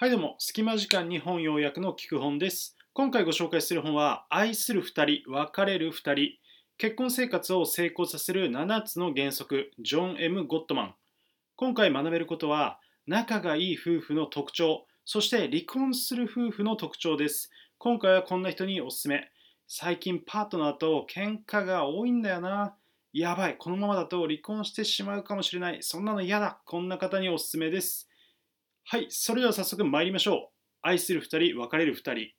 はいどうも、隙間時間に本要約の聞く本です。今回ご紹介する本は、愛する2人、別れる2人、結婚生活を成功させる7つの原則、ジョン・ M・ ゴットマン。今回学べることは、仲がいい夫婦の特徴、そして離婚する夫婦の特徴です。今回はこんな人におすすめ。最近パートナーと喧嘩が多いんだよな。やばい、このままだと離婚してしまうかもしれない。そんなの嫌だ。こんな方におすすめです。はい、それでは早速参りましょう。愛する2人、別れる2人。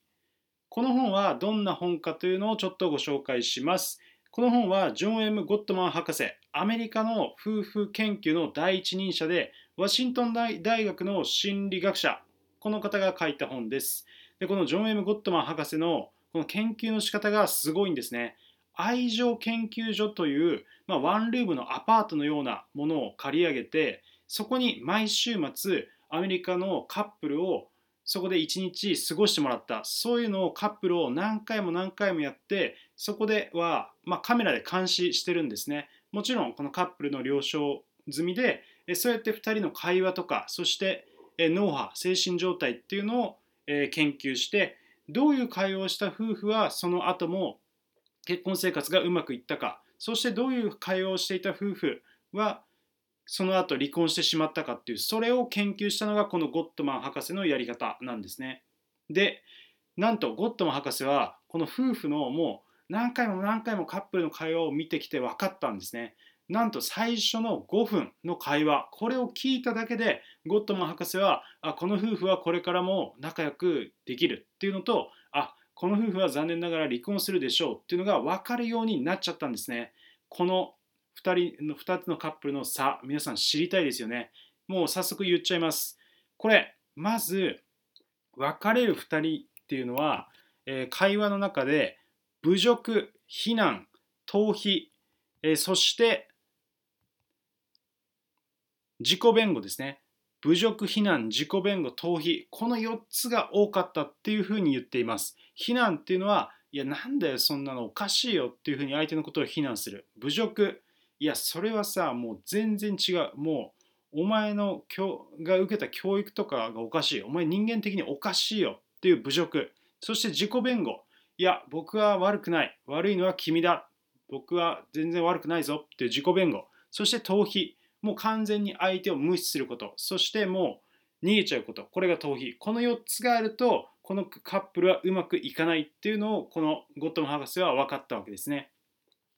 この本はどんな本かというのをちょっとご紹介します。この本はジョン・ M・ ゴットマン博士、アメリカの夫婦研究の第一人者で、ワシントン大学の心理学者、この方が書いた本です。でこのジョン・ M・ ゴットマン博士のこの研究の仕方がすごいんですね。愛情研究所という、まあ、ワンルームのアパートのようなものを借り上げて、そこに毎週末、アメリカのカップルをそこで一日過ごしてもらった。そういうのをカップルを何回も何回もやってそこでは、まあ、カメラで監視してるんですね。もちろんこのカップルの了承済みでそうやって2人の会話とかそして脳波精神状態っていうのを研究してどういう会話をした夫婦はその後も結婚生活がうまくいったかそしてどういう会話をしていた夫婦はその後離婚してしまったかっていうそれを研究したのがこのゴットマン博士のやり方なんですね。でなんとゴットマン博士はこの夫婦のもう何回も何回もカップルの会話を見てきて分かったんですね。なんと最初の5分の会話これを聞いただけでゴットマン博士はあこの夫婦はこれからも仲良くできるっていうのとあこの夫婦は残念ながら離婚するでしょうっていうのが分かるようになっちゃったんですね。この2人の2つのカップルの差皆さん知りたいですよね。もう早速言っちゃいます。これまず別れる2人っていうのは、えー、会話の中で侮辱非難逃避、えー、そして自己弁護ですね。侮辱非難自己弁護逃避この4つが多かったっていうふうに言っています。非難っていうのはいやなんだよそんなのおかしいよっていうふうに相手のことを非難する。侮辱いやそれはさもう全然違う。もうお前のが受けた教育とかがおかしいお前人間的におかしいよ。っていう侮辱。そして自己弁護。いや僕は悪くない。悪いのは君だ。僕は全然悪くないぞ。っていう自己弁護。そして逃避。もう完全に相手を無視すること。そしてもう逃げちゃうこと。これが逃避。この4つがあるとこのカップルはうまくいかないっていうのをこのゴットム博士は分かったわけですね。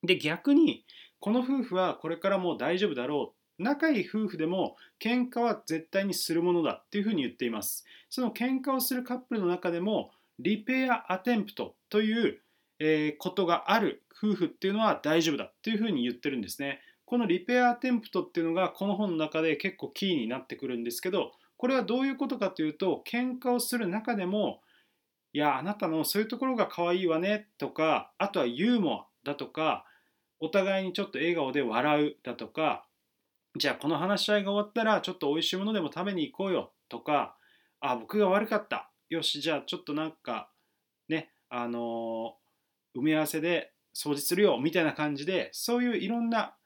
で逆にこの夫婦はこれからも大丈夫だろう。仲いい夫婦でも喧嘩は絶対にするものだっていうふうに言っています。その喧嘩をするカップルの中でもリペアアテンプトという、えことがある夫婦っていうのは大丈夫だっていうふうに言ってるんですね。このリペアアテンプトっていうのがこの本の中で結構キーになってくるんですけどこれはどういうことかというと喧嘩をする中でもいやあなたのそういうところが可愛いわねとかあとはユーモアだとかお互いにちょっと笑顔で笑うだとかじゃあこの話し合いが終わったらちょっと美味しいものでも食べに行こうよとかあ僕が悪かったよしじゃあちょっとなんかねあのー、埋め合わせで掃除するよみたいな感じでそういういろんな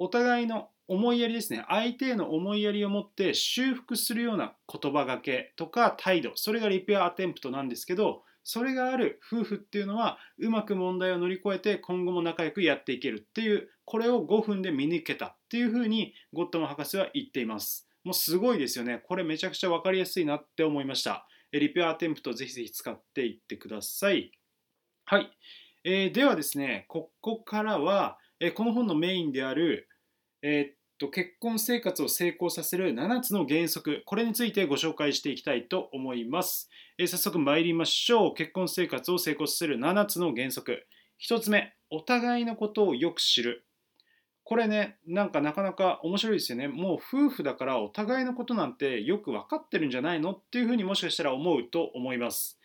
お互いの思いやりですね相手への思いやりを持って修復するような言葉がけとか態度それがリペアアテンプトなんですけどそれがある夫婦っていうのはうまく問題を乗り越えて今後も仲良くやっていけるっていうこれを5分で見抜けたっていうふうにゴットマン博士は言っています。もうすごいですよね。これめちゃくちゃ分かりやすいなって思いました。リペアアテンプトぜひぜひ使っていってください。はい、えー、ではですねここからは、えー、この本のメインである、えー、結婚生活を成功させる7つの原則これについてご紹介していきたいと思います、えー、早速参りましょう。結婚生活を成功させる7つの原則。1つ目お互いのことをよく知る。これねなんかなかなか面白いですよね。もう夫婦だからお互いのことなんてよく分かってるんじゃないの？っていうふうにもしかしたら思うと思います。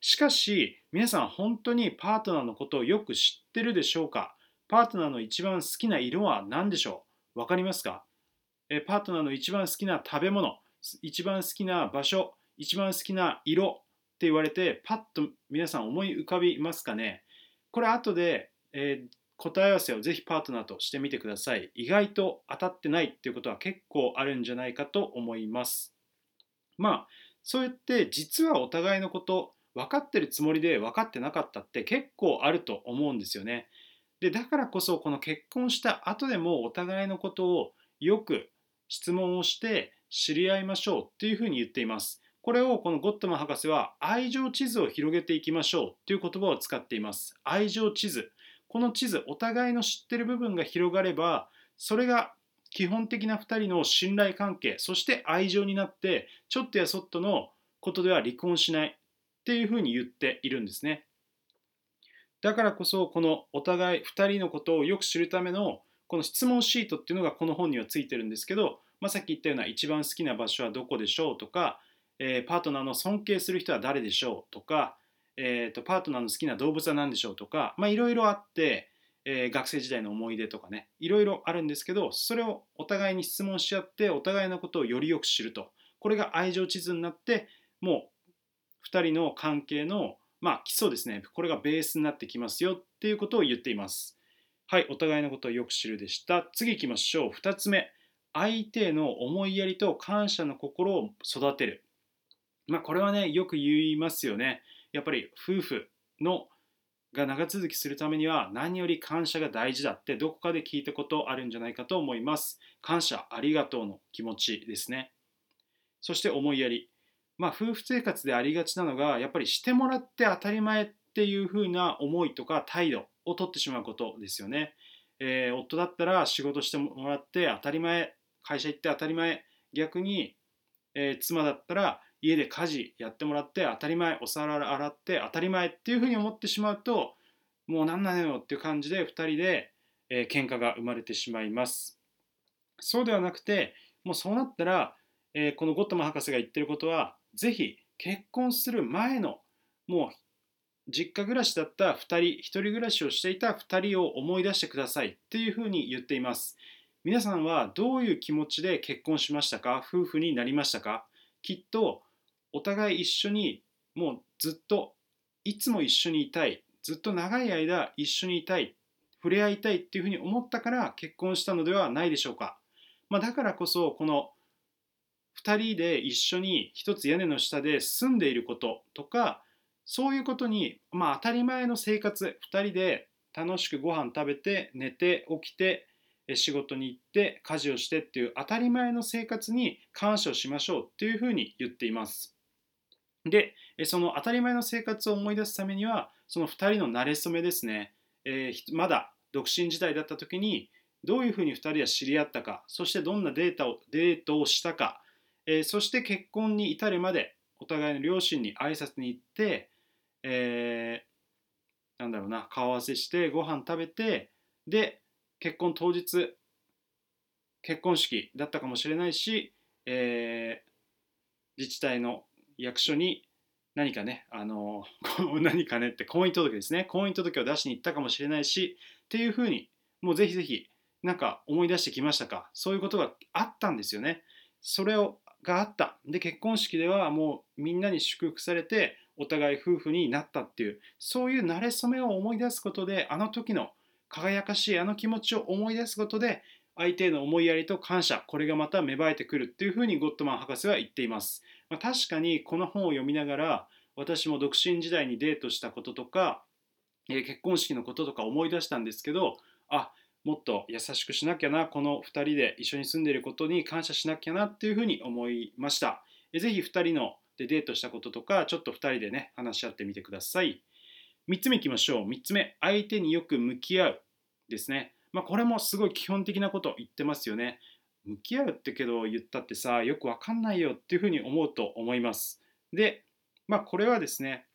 しかし皆さん本当にパートナーのことをよく知ってるでしょうか？パートナーの一番好きな色は何でしょう？分かりますか？えパートナーの一番好きな食べ物、一番好きな場所、一番好きな色って言われて、パッと皆さん思い浮かびますかね？これ後で、えー、答え合わせをぜひパートナーとしてみてください。意外と当たってないっていうことは結構あるんじゃないかと思います。まあ、そうやって実はお互いのこと分かってるつもりで分かってなかったって結構あると思うんですよね。でだからこそこの結婚した後でもお互いのことをよく質問をして知り合いましょうっていうふうに言っています。これをこのゴットマン博士は愛情地図を広げていきましょうっていう言葉を使っています。愛情地図。この地図、お互いの知ってる部分が広がれば、それが基本的な2人の信頼関係、そして愛情になって、ちょっとやそっとのことでは離婚しないっていうふうに言っているんですね。だからこそ、このお互い2人のことをよく知るためのこの質問シートっていうのがこの本にはついてるんですけど、まあ、さっき言ったような一番好きな場所はどこでしょうとか、えー、パートナーの尊敬する人は誰でしょうとか、えーと、パートナーの好きな動物は何でしょうとかいろいろあって、えー、学生時代の思い出とかねいろいろあるんですけどそれをお互いに質問し合ってお互いのことをよりよく知ると。これが愛情地図になってもう2人の関係のまあ基礎ですね。これがベースになってきますよっていうことを言っています。はいお互いのことをよく知るでした。次行きましょう。2つ目。相手への思いやりと感謝の心を育てる。まあこれはねよく言いますよね。やっぱり夫婦のが長続きするためには何より感謝が大事だってどこかで聞いたことあるんじゃないかと思います。感謝、ありがとうの気持ちですね。そして思いやり。まあ夫婦生活でありがちなのがやっぱりしてもらって当たり前っていう風な思いとか態度を取ってしまうことですよね。えー、夫だったら仕事してもらって当たり前、会社行って当たり前、逆に、えー、妻だったら家で家事やってもらって当たり前お皿洗って当たり前っていうふうに思ってしまうともう何なのよっていう感じで2人で、えー、喧嘩が生まれてしまいますそうではなくてもうそうなったら、えー、このゴットマン博士が言ってることはぜひ結婚する前のもう実家暮らしだった2人一人暮らしをしていた2人を思い出してくださいっていうふうに言っています。皆さんはどういう気持ちで結婚しましたか？夫婦になりましたか？きっとお互い一緒にもうずっといつも一緒にいたいずっと長い間一緒にいたい触れ合いたいっていうふうに思ったから結婚したのではないでしょうか、まあ、だからこそこの2人で一緒に一つ屋根の下で住んでいることとかそういうことに、まあ、当たり前の生活2人で楽しくご飯食べて寝て起きて仕事に行って家事をしてっていう当たり前の生活に感謝をしましょうっていうふうに言っています。で、その当たり前の生活を思い出すためには、その2人の馴れ初めですね、えー、まだ独身時代だった時に、どういうふうに2人は知り合ったか、そしてどんなデータをデートをしたか、えー、そして結婚に至るまでお互いの両親に挨拶に行って、えー、なんだろうな、顔合わせしてご飯食べて、で、結婚当日、結婚式だったかもしれないし、えー、自治体の役所に何かね、あの、何かねって婚姻届ですね。婚姻届を出しに行ったかもしれないし、っていうふうに、もうぜひぜひ、なんか思い出してきましたか？そういうことがあったんですよね。それをがあった。で、結婚式ではもうみんなに祝福されて、お互い夫婦になったっていう、そういう慣れ初めを思い出すことで、あの時の輝かしいあの気持ちを思い出すことで、相手への思いやりと感謝、これがまた芽生えてくるっていうふうにゴットマン博士は言っています。まあ、確かにこの本を読みながら私も独身時代にデートしたこととか、えー、結婚式のこととか思い出したんですけどあもっと優しくしなきゃなこの2人で一緒に住んでいることに感謝しなきゃなっていうふうに思いました。えー、ぜひ2人のでデートしたこととかちょっと2人でね話し合ってみてください。3つ目いきましょう。3つ目、相手によく向き合うですね。まあ、これもすごい基本的なこと言ってますよね。向き合うってけど言ったってさよくわかんないよっていうふうに思うと思います。でまあこれはですね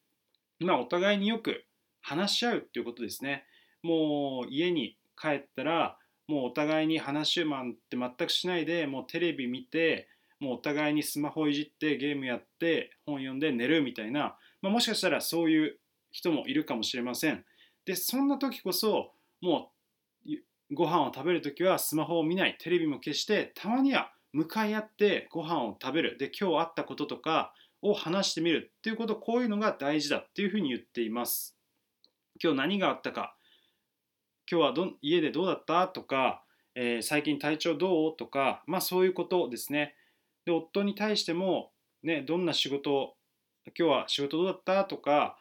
まあお互いによく話し合うっていうことですね。もう家に帰ったらもうお互いに話マンって全くしないでもうテレビ見てもうお互いにスマホいじってゲームやって本読んで寝るみたいな、まあ、もしかしたらそういう人もいるかもしれません。でそんな時こそもうご飯を食べるときはスマホを見ない、テレビも消して、たまには向かい合ってご飯を食べる。で、今日あったこととかを話してみるっていうこと、こういうのが大事だっていうふうに言っています。今日何があったか、今日はど家でどうだった？とか、えー、最近体調どう？とか、まあそういうことですね。で、夫に対しても、ね、どんな仕事今日は仕事どうだった？とか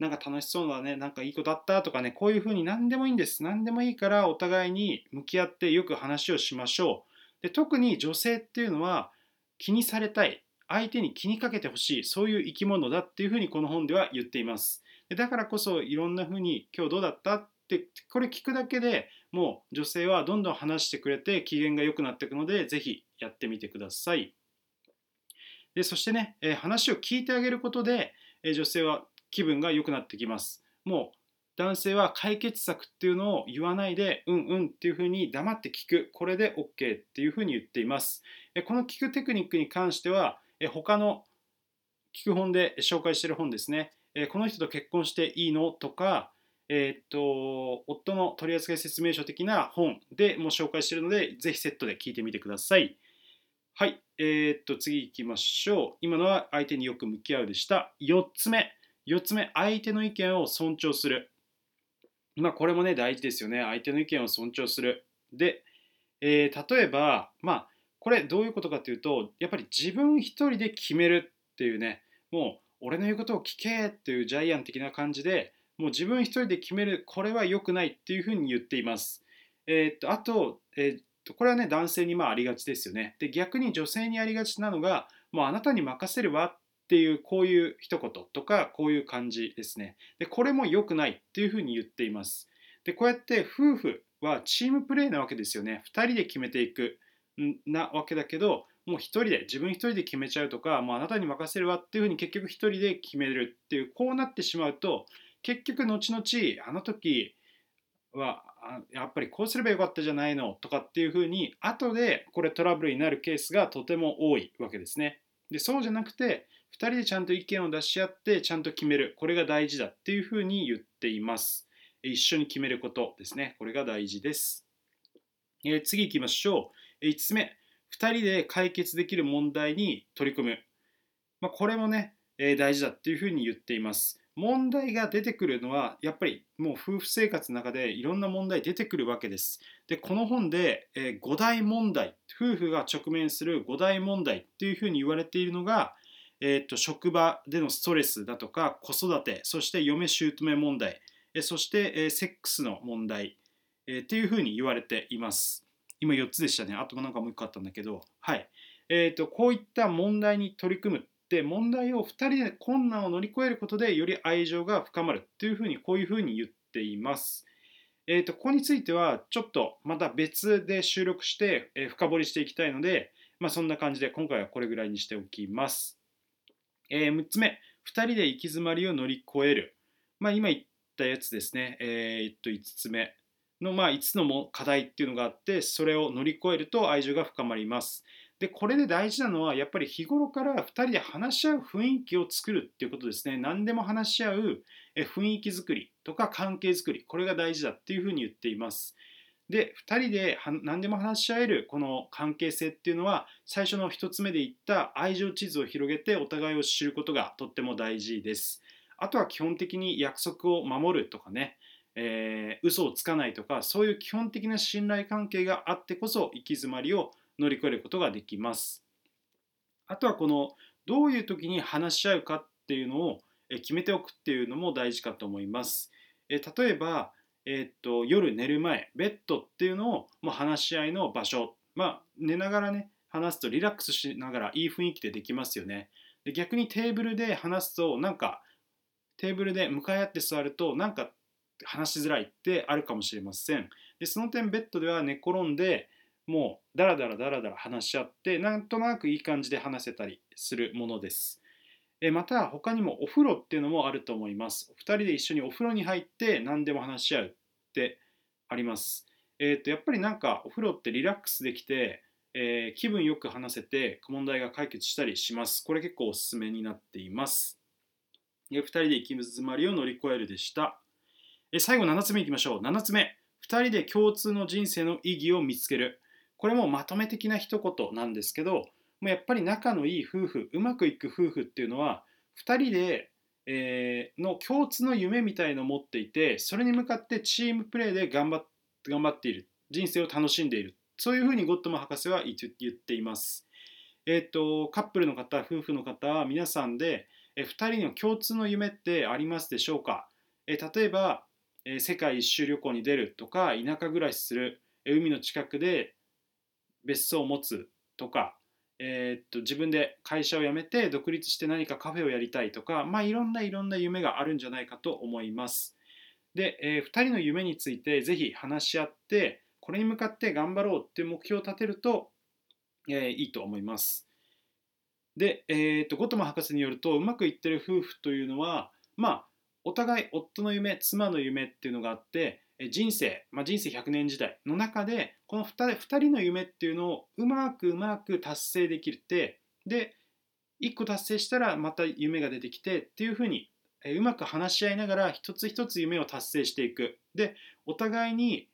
なんか楽しそうだねなんかいいことあった？とかねこういうふうに何でもいいんです。何でもいいからお互いに向き合ってよく話をしましょう。で特に女性っていうのは気にされたい。相手に気にかけてほしい。そういう生き物だっていうふうにこの本では言っています。だからこそいろんなふうに今日どうだった？ってこれ聞くだけでもう女性はどんどん話してくれて機嫌が良くなっていくのでぜひやってみてください。でそしてね、え話を聞いてあげることで、え女性は気分が良くなってきます。もう男性は解決策っていうのを言わないでうんうんっていうふうに黙って聞く。これで OK っていうふうに言っています。この聞くテクニックに関しては他の聞く本で紹介している本ですね。この人と結婚していいの？とかえー、っと夫の取扱説明書的な本でも紹介しているのでぜひセットで聞いてみてください。はい、えー、っと次行きましょう。今のは相手によく向き合うでした。4つ目。4つ目。相手の意見を尊重する。まあこれもね大事ですよね。相手の意見を尊重する。で、えー、例えばまあこれどういうことかっていうとやっぱり自分一人で決めるっていうね。もう俺の言うことを聞けっていうジャイアン的な感じでもう自分一人で決めるこれは良くないっていうふうに言っています。えー、っとあと,、えー、っとこれはね男性にまあありがちですよね。で逆に女性にありがちなのがもうあなたに任せるわっていうこういう一言とかこういう感じですね。でこれも良くないっていうふうに言っています。でこうやって夫婦はチームプレーなわけですよね。2人で決めていくなわけだけどもう1人で自分1人で決めちゃうとかもうあなたに任せるわっていうふうに結局1人で決めるっていうこうなってしまうと結局後々あの時はやっぱりこうすればよかったじゃないのとかっていうふうに後でこれトラブルになるケースがとても多いわけですね。でそうじゃなくて2人でちゃんと意見を出し合ってちゃんと決めるこれが大事だっていうふうに言っています。一緒に決めることですね。これが大事です。えー、次行きましょう。5つ目2人で解決できる問題に取り組む。まあ、これもね、えー、大事だっていうふうに言っています。問題が出てくるのはやっぱりもう夫婦生活の中でいろんな問題出てくるわけです。でこの本で、えー、5大問題夫婦が直面する5大問題っていうふうに言われているのが、えーと、職場でのストレスだとか子育てそして嫁姑問題、え、そして、え、セックスの問題、えー、っていうふうに言われています。今4つでしたね。あとなんかもう1個あったんだけど、はい。えーとこういった問題に取り組むで問題を2人で困難を乗り越えることでより愛情が深まるっていうふうにこういうふうに言っています。えーと、ここについてはちょっとまた別で収録して、えー、深掘りしていきたいので、まあ、そんな感じで今回はこれぐらいにしておきます。えー、6つ目、2人で行き詰まりを乗り越える。まあ、今言ったやつですね、えー、っと5つ目の、まあ、5つのも課題っていうのがあってそれを乗り越えると愛情が深まります。でこれで大事なのはやっぱり日頃から2人で話し合う雰囲気を作るっていうことですね。何でも話し合う雰囲気作りとか関係作りこれが大事だっていうふうに言っています。で2人で何でも話し合えるこの関係性っていうのは最初の1つ目で言った愛情地図を広げてお互いを知ることがとっても大事です。あとは基本的に約束を守るとかねえー、嘘をつかないとかそういう基本的な信頼関係があってこそ行き詰まりを乗り越えることができます。あとはこのどういう時に話し合うかっていうのを決めておくっていうのも大事かと思います。え例えば、えー、っと夜寝る前ベッドっていうのをもう話し合いの場所まあ寝ながらね話すとリラックスしながらいい雰囲気でできますよね。で逆にテーブルで話すとなんかテーブルで向かい合って座るとなんか話しづらいってあるかもしれません。でその点ベッドでは寝転んでもうダラダラダラダラ話し合ってなんとなくいい感じで話せたりするものです。えまた他にもお風呂っていうのもあると思います。2人で一緒にお風呂に入って何でも話し合うってあります。えー、とやっぱりなんかお風呂ってリラックスできて、えー、気分よく話せて問題が解決したりします。これ結構おすすめになっています。2人で行き詰まりを乗り越えるでした。え最後7つ目いきましょう。7つ目。2人で共通の人生の意義を見つける。これもまとめ的な一言なんですけどもうやっぱり仲のいい夫婦うまくいく夫婦っていうのは2人で、えー、の共通の夢みたいのを持っていてそれに向かってチームプレーで頑張頑張っている人生を楽しんでいるそういうふうにゴッドマン博士は言っています。えーと、カップルの方夫婦の方は皆さんで、えー、2人の共通の夢ってありますでしょうか、えー、例えば、えー、世界一周旅行に出るとか田舎暮らしする、え海の近くで別荘を持つとか、えー、と自分で会社を辞めて独立して何かカフェをやりたいとか、まあ、いろんないろんな夢があるんじゃないかと思います。で、えー、2人の夢についてぜひ話し合ってこれに向かって頑張ろうっていう目標を立てると、えー、いいと思います。で、えーと、ゴトマ博士によるとうまくいってる夫婦というのはまあお互い夫の夢妻の夢っていうのがあって人生、まあ、人生100年時代の中でこの 2, 人2人の夢っていうのをうまくうまく達成できてで1個達成したらまた夢が出てきてっていうふうにうまく話し合いながら一つ一つ夢を達成していく。でお互いに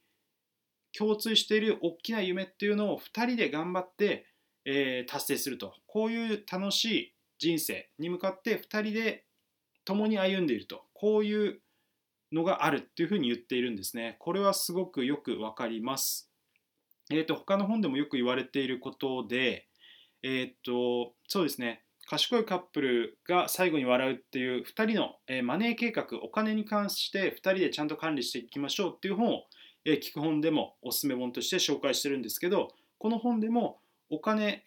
共通している大きな夢っていうのを2人で頑張って、えー、達成すると。こういう楽しい人生に向かって2人で共に歩んでいると。こういうのがあるっていうふうに言っているんですね。これはすごくよくわかります。えっ、ー、と、他の本でもよく言われていることで、えっ、ー、と、そうですね。賢いカップルが最後に笑うっていう2人の、えマネー計画、お金に関して2人でちゃんと管理していきましょうっていう本を、え聞く本でもおすすめ本として紹介してるんですけど、この本でもお金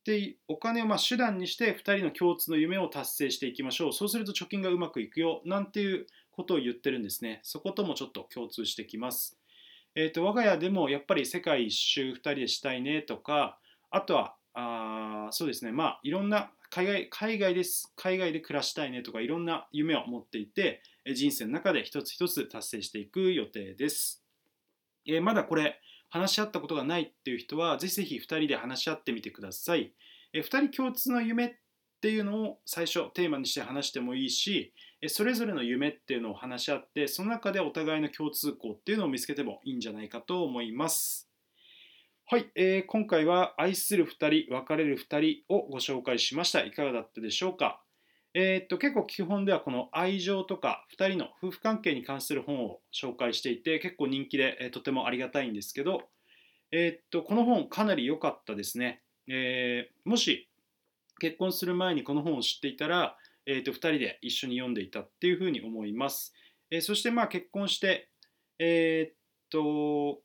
ってお金をま手段にして2人の共通の夢を達成していきましょう。そうすると貯金がうまくいくよなんていうことを言ってるんですね。そこともちょっと共通してきます。えーと、我が家でもやっぱり世界一周2人でしたいねとか、あとはあそうですね、まあいろんな海外海外です海外で暮らしたいねとかいろんな夢を持っていて人生の中で一つ一つ達成していく予定です。えー、まだこれ話し合ったことがないっていう人はぜひぜひ2人で話し合ってみてください。えー、2人共通の夢っていうのを最初テーマにして話してもいいしそれぞれの夢っていうのを話し合ってその中でお互いの共通項っていうのを見つけてもいいんじゃないかと思います。はい、えー、今回は愛する2人別れる2人をご紹介しました。いかがだったでしょうか？えー、っと結構基本ではこの愛情とか2人の夫婦関係に関する本を紹介していて結構人気で、えー、とてもありがたいんですけど、えー、っとこの本かなり良かったですね、えもし結婚する前にこの本を知っていたらえー、と2人で一緒に読んでいたっていうふうに思います。えー、そしてまあ結婚して、えー、っと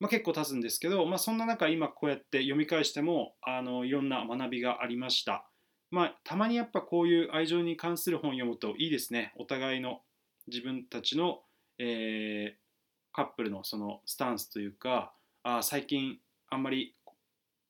まあ、結構経つんですけど、まあ、そんな中今こうやって読み返してもあのいろんな学びがありました。まあ、たまにやっぱこういう愛情に関する本を読むといいですね。お互いの自分たちの、えー、カップルのそのスタンスというかあ最近あんまり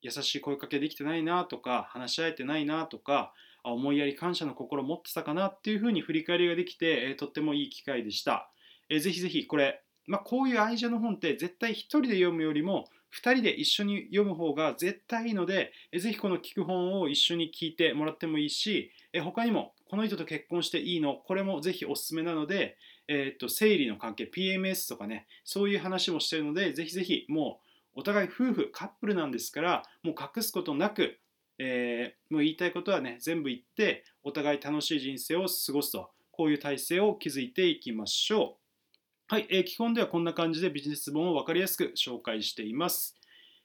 優しい声かけできてないなとか話し合えてないなとか思いやり感謝の心を持ってたかなっていうふうに振り返りができて、え、とってもいい機会でした。えー、ぜひぜひこれ、まあ、こういう愛情の本って絶対1人で読むよりも2人で一緒に読む方が絶対いいので、えー、ぜひこの聞く本を一緒に聞いてもらってもいいし、え、他にもこの人と結婚していいのこれもぜひおすすめなので、えー、と生理の関係 PMS とかねそういう話もしてるのでぜひぜひもうお互い夫婦カップルなんですからもう隠すことなくえー、もう言いたいことはね全部言ってお互い楽しい人生を過ごすと。こういう体制を築いていきましょう。はい、えー、基本ではこんな感じでビジネス本を分かりやすく紹介しています。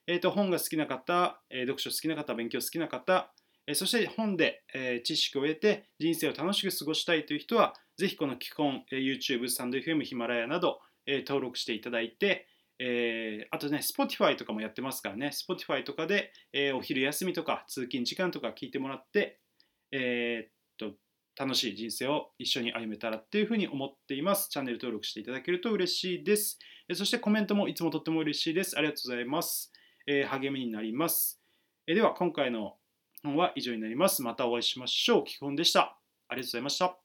えーと、本が好きな方、えー、読書好きな方、勉強好きな方、えー、そして本で、えー、知識を得て人生を楽しく過ごしたいという人は、ぜひこの基本、えー、YouTube、スタンド FM、ヒマラヤなど、えー、登録していただいて、えー、あとね、Spotify とかもやってますからね、Spotify とかで、えー、お昼休みとか通勤時間とか聞いてもらって、えー、っと、楽しい人生を一緒に歩めたらっていうふうに思っています。チャンネル登録していただけると嬉しいです。えそしてコメントもいつもとっても嬉しいです。ありがとうございます。え励みになります。えでは、今回の本は以上になります。またお会いしましょう。基本でした。ありがとうございました。